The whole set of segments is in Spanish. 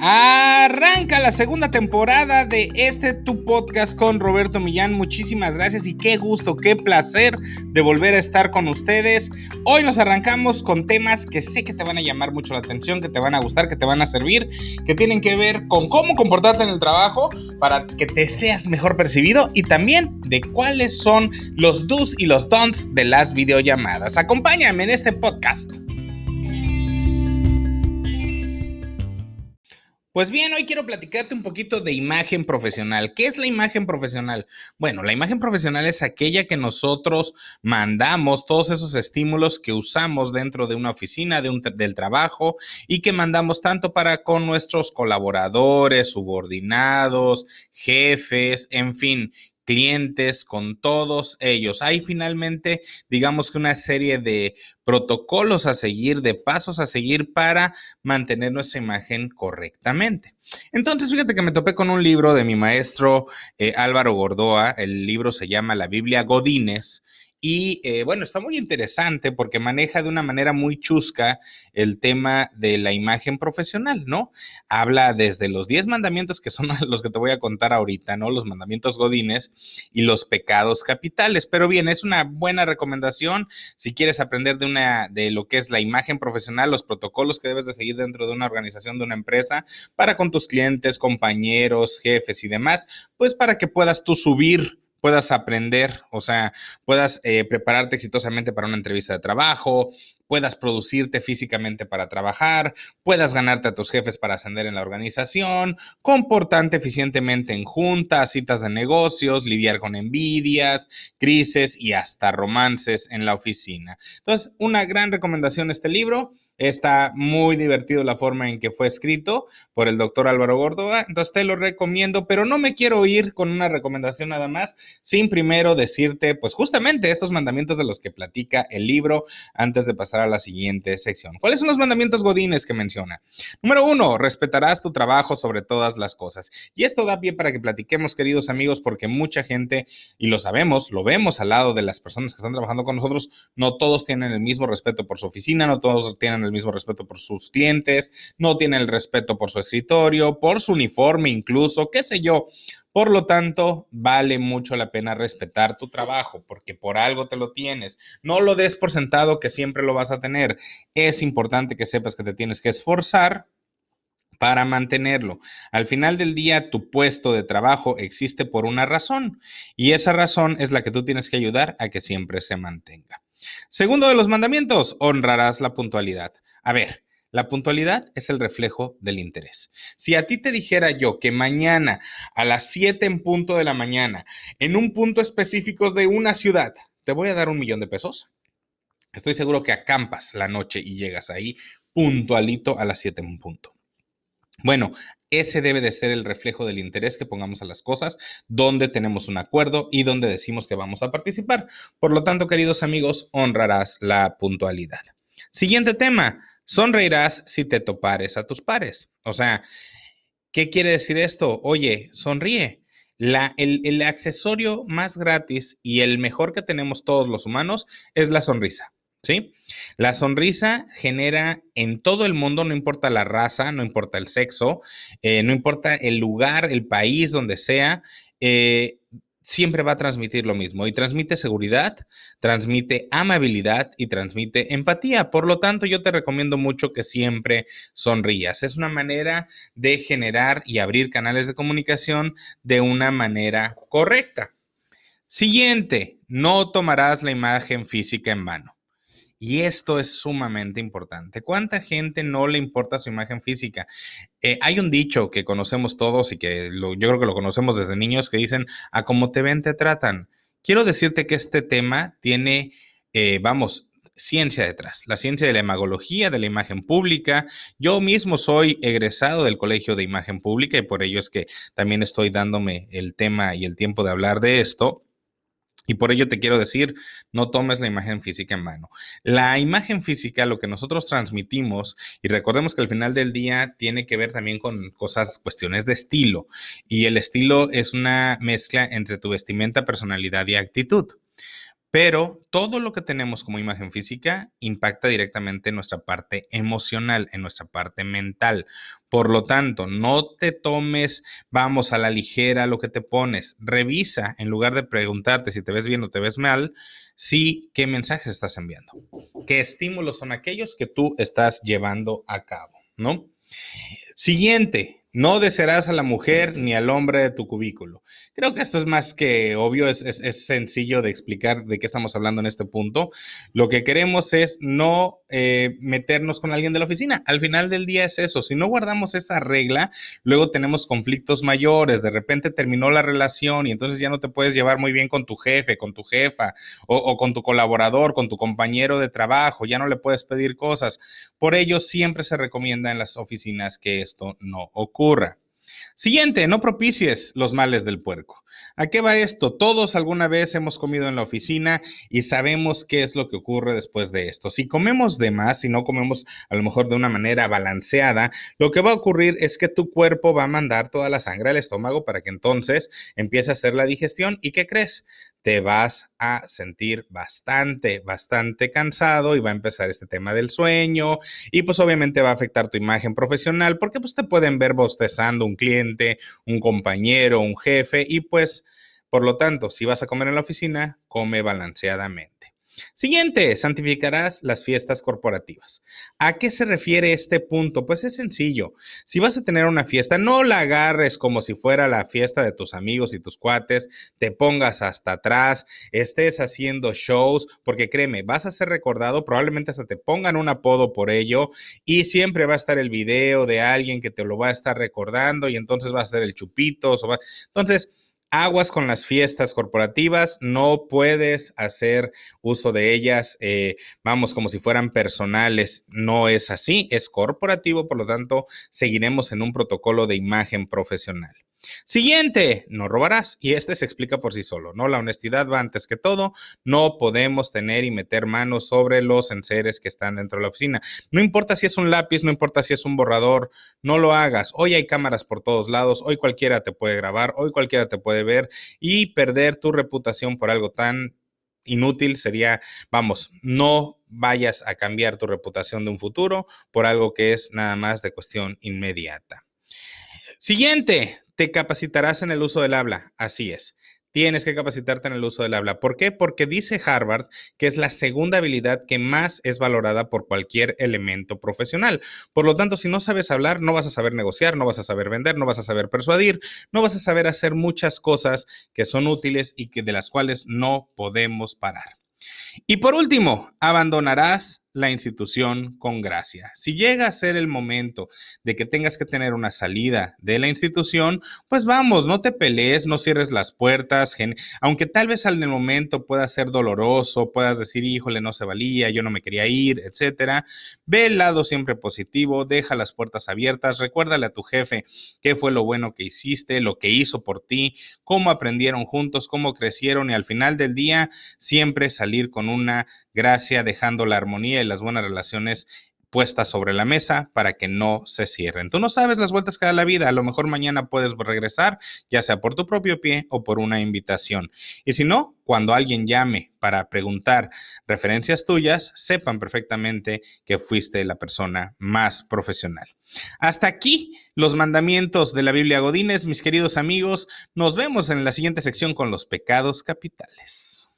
Arranca la segunda temporada de este tu podcast con Roberto Millán. Muchísimas gracias y qué gusto, qué placer de volver a estar con ustedes. Hoy nos arrancamos con temas que sé que te van a llamar mucho la atención, que te van a gustar, que te van a servir, que tienen que ver con cómo comportarte en el trabajo para que te seas mejor percibido y también de cuáles son los do's y los don'ts de las videollamadas. Acompáñame en este podcast. Pues bien, hoy quiero platicarte un poquito de imagen profesional. ¿Qué es la imagen profesional? Bueno, la imagen profesional es aquella que nosotros mandamos, todos esos estímulos que usamos dentro de una oficina, de un, del trabajo y que mandamos tanto para con nuestros colaboradores, subordinados, jefes, en fin, clientes, con todos ellos. Hay finalmente, digamos que una serie de protocolos a seguir, de pasos a seguir para mantener nuestra imagen correctamente. Entonces, fíjate que me topé con un libro de mi maestro eh, Álvaro Gordoa, el libro se llama La Biblia Godínez, y eh, bueno, está muy interesante porque maneja de una manera muy chusca el tema de la imagen profesional, ¿no? Habla desde los 10 mandamientos que son los que te voy a contar ahorita, ¿no? Los mandamientos godines y los pecados capitales. Pero bien, es una buena recomendación si quieres aprender de una de lo que es la imagen profesional, los protocolos que debes de seguir dentro de una organización, de una empresa, para con tus clientes, compañeros, jefes y demás, pues para que puedas tú subir puedas aprender, o sea, puedas eh, prepararte exitosamente para una entrevista de trabajo, puedas producirte físicamente para trabajar, puedas ganarte a tus jefes para ascender en la organización, comportarte eficientemente en juntas, citas de negocios, lidiar con envidias, crisis y hasta romances en la oficina. Entonces, una gran recomendación este libro. Está muy divertido la forma en que fue escrito por el doctor Álvaro Gordoa, entonces te lo recomiendo, pero no me quiero ir con una recomendación nada más, sin primero decirte, pues justamente estos mandamientos de los que platica el libro antes de pasar a la siguiente sección. ¿Cuáles son los mandamientos godines que menciona? Número uno, respetarás tu trabajo sobre todas las cosas. Y esto da pie para que platiquemos, queridos amigos, porque mucha gente, y lo sabemos, lo vemos al lado de las personas que están trabajando con nosotros, no todos tienen el mismo respeto por su oficina, no todos tienen el mismo respeto por sus clientes, no tienen el respeto por su escritorio, por su uniforme incluso, qué sé yo. Por lo tanto, vale mucho la pena respetar tu trabajo porque por algo te lo tienes. No lo des por sentado que siempre lo vas a tener. Es importante que sepas que te tienes que esforzar para mantenerlo. Al final del día, tu puesto de trabajo existe por una razón y esa razón es la que tú tienes que ayudar a que siempre se mantenga. Segundo de los mandamientos, honrarás la puntualidad. A ver, la puntualidad es el reflejo del interés. Si a ti te dijera yo que mañana a las 7 en punto de la mañana, en un punto específico de una ciudad, te voy a dar un millón de pesos, estoy seguro que acampas la noche y llegas ahí puntualito a las 7 en punto. Bueno, ese debe de ser el reflejo del interés que pongamos a las cosas, donde tenemos un acuerdo y donde decimos que vamos a participar. Por lo tanto, queridos amigos, honrarás la puntualidad. Siguiente tema, sonreirás si te topares a tus pares. O sea, ¿qué quiere decir esto? Oye, sonríe. La, el, el accesorio más gratis y el mejor que tenemos todos los humanos es la sonrisa. ¿Sí? La sonrisa genera en todo el mundo, no importa la raza, no importa el sexo, eh, no importa el lugar, el país, donde sea, eh, siempre va a transmitir lo mismo y transmite seguridad, transmite amabilidad y transmite empatía. Por lo tanto, yo te recomiendo mucho que siempre sonrías. Es una manera de generar y abrir canales de comunicación de una manera correcta. Siguiente, no tomarás la imagen física en mano. Y esto es sumamente importante. ¿Cuánta gente no le importa su imagen física? Eh, hay un dicho que conocemos todos y que yo creo que lo conocemos desde niños que dicen, a cómo te ven, te tratan. Quiero decirte que este tema tiene, eh, vamos, ciencia detrás, la ciencia de la imagología, de la imagen pública. Yo mismo soy egresado del Colegio de Imagen Pública y por ello es que también estoy dándome el tema y el tiempo de hablar de esto. Y por ello te quiero decir, no tomes la imagen física en mano. La imagen física, lo que nosotros transmitimos, y recordemos que al final del día tiene que ver también con cosas, cuestiones de estilo. Y el estilo es una mezcla entre tu vestimenta, personalidad y actitud. Pero todo lo que tenemos como imagen física impacta directamente en nuestra parte emocional, en nuestra parte mental. Por lo tanto, no te tomes, vamos a la ligera lo que te pones. Revisa, en lugar de preguntarte si te ves bien o te ves mal, si qué mensajes estás enviando. ¿Qué estímulos son aquellos que tú estás llevando a cabo? ¿No? Siguiente, no desearás a la mujer ni al hombre de tu cubículo. Creo que esto es más que obvio, es, sencillo de explicar de qué estamos hablando en este punto. Lo que queremos es no eh, meternos con alguien de la oficina. Al final del día es eso. Si no guardamos esa regla, luego tenemos conflictos mayores. De repente terminó la relación y entonces ya no te puedes llevar muy bien con tu jefe, con tu jefa o, o con tu colaborador, con tu compañero de trabajo. Ya no le puedes pedir cosas. Por ello, siempre se recomienda en las oficinas que esto no ocurra. Siguiente, no propicies los males del puerco. ¿A qué va esto? Todos alguna vez hemos comido en la oficina y sabemos qué es lo que ocurre después de esto. Si comemos de más, si no comemos a lo mejor de una manera balanceada, lo que va a ocurrir es que tu cuerpo va a mandar toda la sangre al estómago para que entonces empiece a hacer la digestión. ¿Y qué crees? Te vas a sentir bastante, bastante cansado y va a empezar este tema del sueño y pues obviamente va a afectar tu imagen profesional porque pues te pueden ver bostezando un cliente, un compañero, un jefe y pues por lo tanto, si vas a comer en la oficina, come balanceadamente. Siguiente, santificarás las fiestas corporativas. ¿A qué se refiere este punto? Pues es sencillo. Si vas a tener una fiesta, no la agarres como si fuera la fiesta de tus amigos y tus cuates, te pongas hasta atrás, estés haciendo shows, porque créeme, vas a ser recordado, probablemente hasta te pongan un apodo por ello y siempre va a estar el video de alguien que te lo va a estar recordando y entonces va a ser el chupito. Entonces, aguas con las fiestas corporativas, no puedes hacer uso de ellas, eh, vamos, como si fueran personales, no es así, es corporativo, por lo tanto, seguiremos en un protocolo de imagen profesional. Siguiente, no robarás. Y este se explica por sí solo, ¿no? La honestidad va antes que todo. No podemos tener y meter manos sobre los enseres que están dentro de la oficina. No importa si es un lápiz, no importa si es un borrador, no lo hagas. Hoy hay cámaras por todos lados, hoy cualquiera te puede grabar, hoy cualquiera te puede ver y perder tu reputación por algo tan inútil sería, vamos, no vayas a cambiar tu reputación de un futuro por algo que es nada más de cuestión inmediata. Siguiente, te capacitarás en el uso del habla. Así es. Tienes que capacitarte en el uso del habla. ¿Por qué? Porque dice Harvard que es la segunda habilidad que más es valorada por cualquier elemento profesional. Por lo tanto, si no sabes hablar, no vas a saber negociar, no vas a saber vender, no vas a saber persuadir, no vas a saber hacer muchas cosas que son útiles y que de las cuales no podemos parar. Y por último, abandonarás la institución con gracia. Si llega a ser el momento de que tengas que tener una salida de la institución, pues vamos, no te pelees, no cierres las puertas, aunque tal vez en el momento pueda ser doloroso, puedas decir, híjole, no se valía, yo no me quería ir, etcétera. Ve el lado siempre positivo, deja las puertas abiertas, recuérdale a tu jefe qué fue lo bueno que hiciste, lo que hizo por ti, cómo aprendieron juntos, cómo crecieron y al final del día siempre salir con una gracia, dejando la armonía y las buenas relaciones puestas sobre la mesa para que no se cierren. Tú no sabes las vueltas que da la vida, a lo mejor mañana puedes regresar, ya sea por tu propio pie o por una invitación. Y si no, cuando alguien llame para preguntar referencias tuyas, sepan perfectamente que fuiste la persona más profesional. Hasta aquí los mandamientos de la Biblia Godínez, mis queridos amigos. Nos vemos en la siguiente sección con los pecados capitales.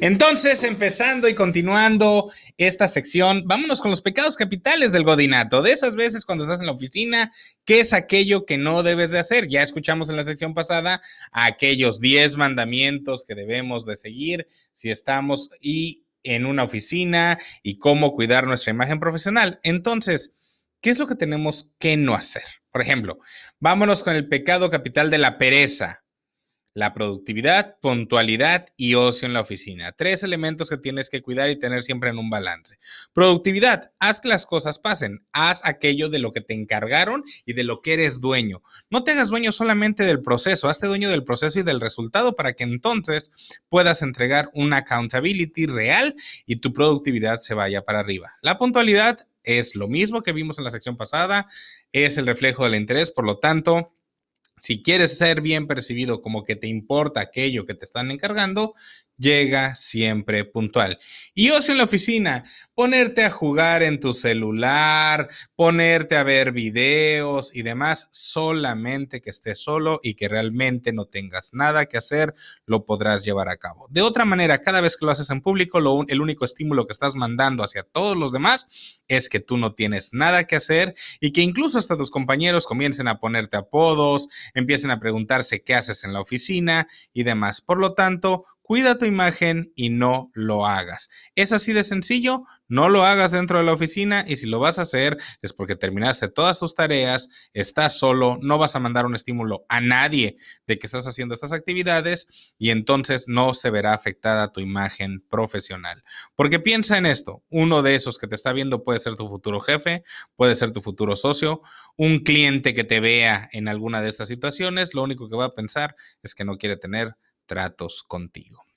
Entonces, empezando y continuando esta sección, vámonos con los pecados capitales del godinato. De esas veces cuando estás en la oficina, ¿qué es aquello que no debes de hacer? Ya escuchamos en la sección pasada aquellos 10 mandamientos que debemos de seguir si estamos y en una oficina y cómo cuidar nuestra imagen profesional. Entonces, ¿qué es lo que tenemos que no hacer? Por ejemplo, vámonos con el pecado capital de la pereza la productividad, puntualidad y ocio en la oficina. Tres elementos que tienes que cuidar y tener siempre en un balance. Productividad, haz que las cosas pasen, haz aquello de lo que te encargaron y de lo que eres dueño. No te hagas dueño solamente del proceso, hazte dueño del proceso y del resultado para que entonces puedas entregar una accountability real y tu productividad se vaya para arriba. La puntualidad es lo mismo que vimos en la sección pasada, es el reflejo del interés, por lo tanto, Si quieres ser bien percibido como que te importa aquello que te están encargando, llega siempre puntual. Y ocio en la oficina, ponerte a jugar en tu celular, ponerte a ver videos y demás, solamente que estés solo y que realmente no tengas nada que hacer, lo podrás llevar a cabo. De otra manera, cada vez que lo haces en público, lo, el único estímulo que estás mandando hacia todos los demás es que tú no tienes nada que hacer y que incluso hasta tus compañeros comiencen a ponerte apodos, empiecen a preguntarse qué haces en la oficina y demás. Por lo tanto, Cuida tu imagen y no lo hagas. Es así de sencillo, no lo hagas dentro de la oficina y si lo vas a hacer es porque terminaste todas tus tareas, estás solo, no vas a mandar un estímulo a nadie de que estás haciendo estas actividades y entonces no se verá afectada tu imagen profesional. Porque piensa en esto, uno de esos que te está viendo puede ser tu futuro jefe, puede ser tu futuro socio, un cliente que te vea en alguna de estas situaciones, lo único que va a pensar es que no quiere tener tratos contigo.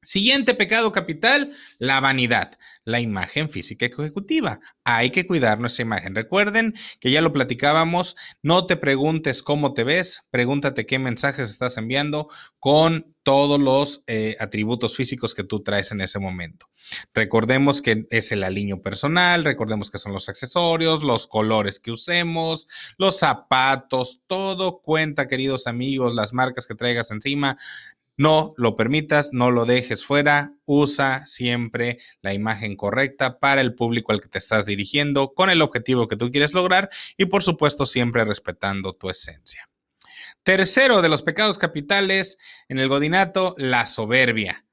Siguiente pecado capital, la vanidad, la imagen física ejecutiva. Hay que cuidar nuestra imagen. Recuerden que ya lo platicábamos, no te preguntes cómo te ves, pregúntate qué mensajes estás enviando con todos los eh, atributos físicos que tú traes en ese momento. Recordemos que es el aliño personal, recordemos que son los accesorios, los colores que usemos, los zapatos, todo cuenta, queridos amigos, las marcas que traigas encima. No lo permitas, no lo dejes fuera, usa siempre la imagen correcta para el público al que te estás dirigiendo con el objetivo que tú quieres lograr y por supuesto siempre respetando tu esencia. Tercero de los pecados capitales en el godinato, la soberbia.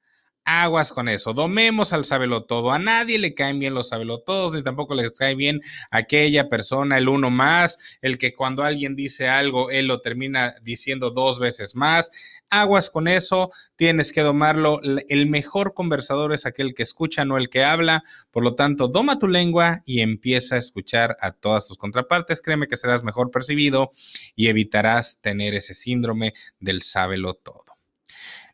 Aguas con eso. Domemos al todo. A nadie le caen bien los sabelotodos, ni tampoco le cae bien aquella persona, el uno más, el que cuando alguien dice algo, él lo termina diciendo dos veces más. Aguas con eso, tienes que domarlo. El mejor conversador es aquel que escucha, no el que habla. Por lo tanto, doma tu lengua y empieza a escuchar a todas tus contrapartes. Créeme que serás mejor percibido y evitarás tener ese síndrome del sábelo todo.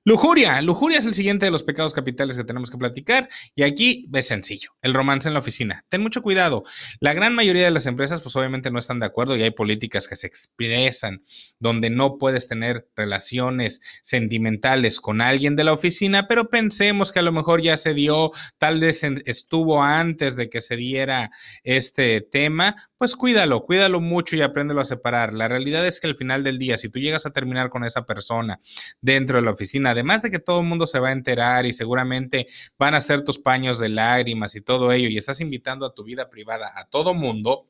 Lujuria. Lujuria es el siguiente de los pecados capitales que tenemos que platicar. Y aquí es sencillo. El romance en la oficina. Ten mucho cuidado. La gran mayoría de las empresas, pues obviamente no están de acuerdo y hay políticas que se expresan donde no puedes tener relaciones sentimentales con alguien de la oficina, pero pensemos que a lo mejor ya se dio, tal vez estuvo antes de que se diera este tema pues cuídalo, cuídalo mucho y apréndelo a separar. La realidad es que al final del día, si tú llegas a terminar con esa persona dentro de la oficina, además de que todo el mundo se va a enterar y seguramente van a ser tus paños de lágrimas y todo ello, y estás invitando a tu vida privada a todo mundo,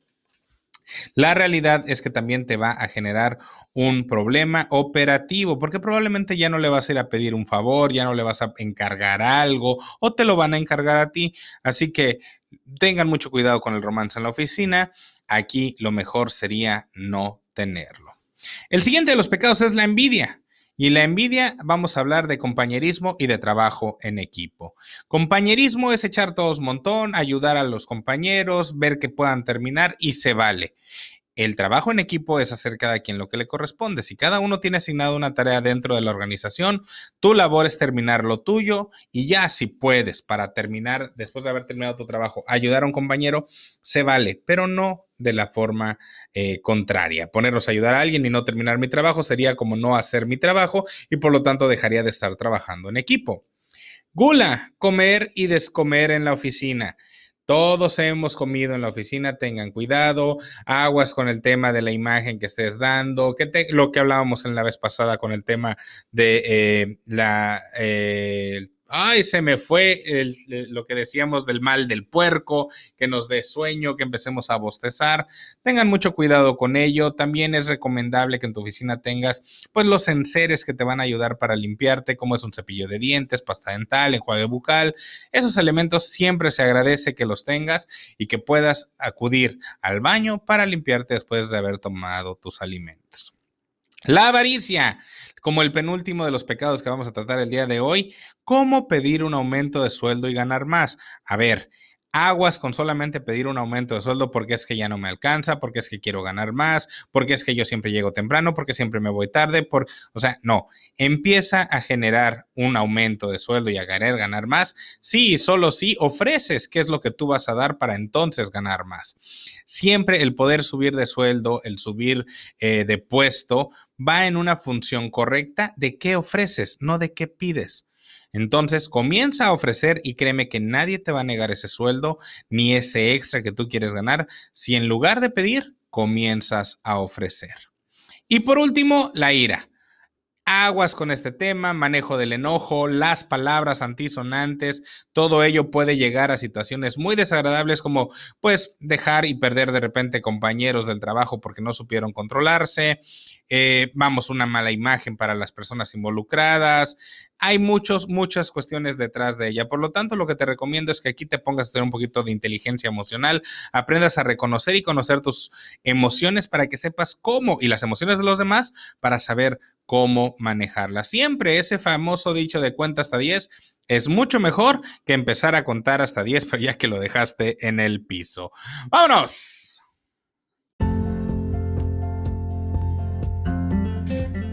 la realidad es que también te va a generar un problema operativo, porque probablemente ya no le vas a ir a pedir un favor, ya no le vas a encargar algo o te lo van a encargar a ti. Así que tengan mucho cuidado con el romance en la oficina aquí lo mejor sería no tenerlo. El siguiente de los pecados es la envidia. Y la envidia, vamos a hablar de compañerismo y de trabajo en equipo. Compañerismo es echar todos montón, ayudar a los compañeros, ver que puedan terminar y se vale. El trabajo en equipo es hacer cada quien lo que le corresponde. Si cada uno tiene asignado una tarea dentro de la organización, tu labor es terminar lo tuyo y ya si puedes para terminar, después de haber terminado tu trabajo, ayudar a un compañero, se vale, pero no de la forma eh, contraria. Ponernos a ayudar a alguien y no terminar mi trabajo sería como no hacer mi trabajo y por lo tanto dejaría de estar trabajando en equipo. Gula, comer y descomer en la oficina. Todos hemos comido en la oficina, tengan cuidado, aguas con el tema de la imagen que estés dando, que lo que hablábamos en la vez pasada con el tema de eh, la, eh, ay, se me fue lo que decíamos del mal del puerco, que nos dé sueño, que empecemos a bostezar. Tengan mucho cuidado con ello. También es recomendable que en tu oficina tengas pues los enseres que te van a ayudar para limpiarte, como es un cepillo de dientes, pasta dental, enjuague bucal. Esos elementos siempre se agradece que los tengas y que puedas acudir al baño para limpiarte después de haber tomado tus alimentos. La avaricia como el penúltimo de los pecados que vamos a tratar el día de hoy, cómo pedir un aumento de sueldo y ganar más. A ver, aguas con solamente pedir un aumento de sueldo porque es que ya no me alcanza, porque es que quiero ganar más, porque es que yo siempre llego temprano, porque siempre me voy tarde, por, o sea, no, empieza a generar un aumento de sueldo y a querer ganar más, sí, solo si ofreces qué es lo que tú vas a dar para entonces ganar más. Siempre el poder subir de sueldo, el subir eh, de puesto, va en una función correcta de qué ofreces, no de qué pides. Entonces comienza a ofrecer y créeme que nadie te va a negar ese sueldo ni ese extra que tú quieres ganar si en lugar de pedir, comienzas a ofrecer. Y por último, la ira. Aguas con este tema, manejo del enojo, las palabras antisonantes, todo ello puede llegar a situaciones muy desagradables como pues dejar y perder de repente compañeros del trabajo porque no supieron controlarse, eh, vamos, una mala imagen para las personas involucradas. Hay muchos, muchas cuestiones detrás de ella. Por lo tanto, lo que te recomiendo es que aquí te pongas a tener un poquito de inteligencia emocional, aprendas a reconocer y conocer tus emociones para que sepas cómo y las emociones de los demás para saber cómo manejarla. Siempre ese famoso dicho de cuenta hasta 10 es mucho mejor que empezar a contar hasta 10, pero ya que lo dejaste en el piso. ¡Vámonos!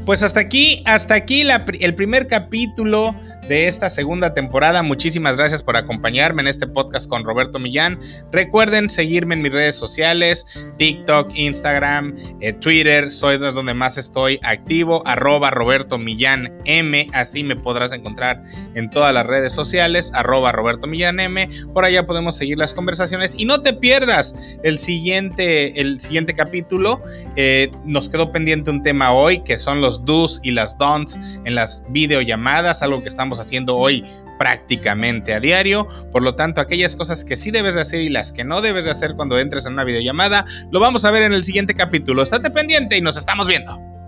Pues hasta aquí, hasta aquí el primer capítulo de esta segunda temporada. Muchísimas gracias por acompañarme en este podcast con Roberto Millán. Recuerden seguirme en mis redes sociales, TikTok, Instagram, eh, Twitter, soy donde más estoy activo, arroba Roberto Millán M, así me podrás encontrar en todas las redes sociales, arroba Roberto Millán M, por allá podemos seguir las conversaciones. Y no te pierdas el siguiente, el siguiente capítulo, eh, nos quedó pendiente un tema hoy que son los do's y las don'ts en las videollamadas, algo que haciendo hoy prácticamente a diario. Por lo tanto, aquellas cosas que sí debes de hacer y las que no debes de hacer cuando entres en una videollamada, lo vamos a ver en el siguiente capítulo. Estate pendiente y nos estamos viendo.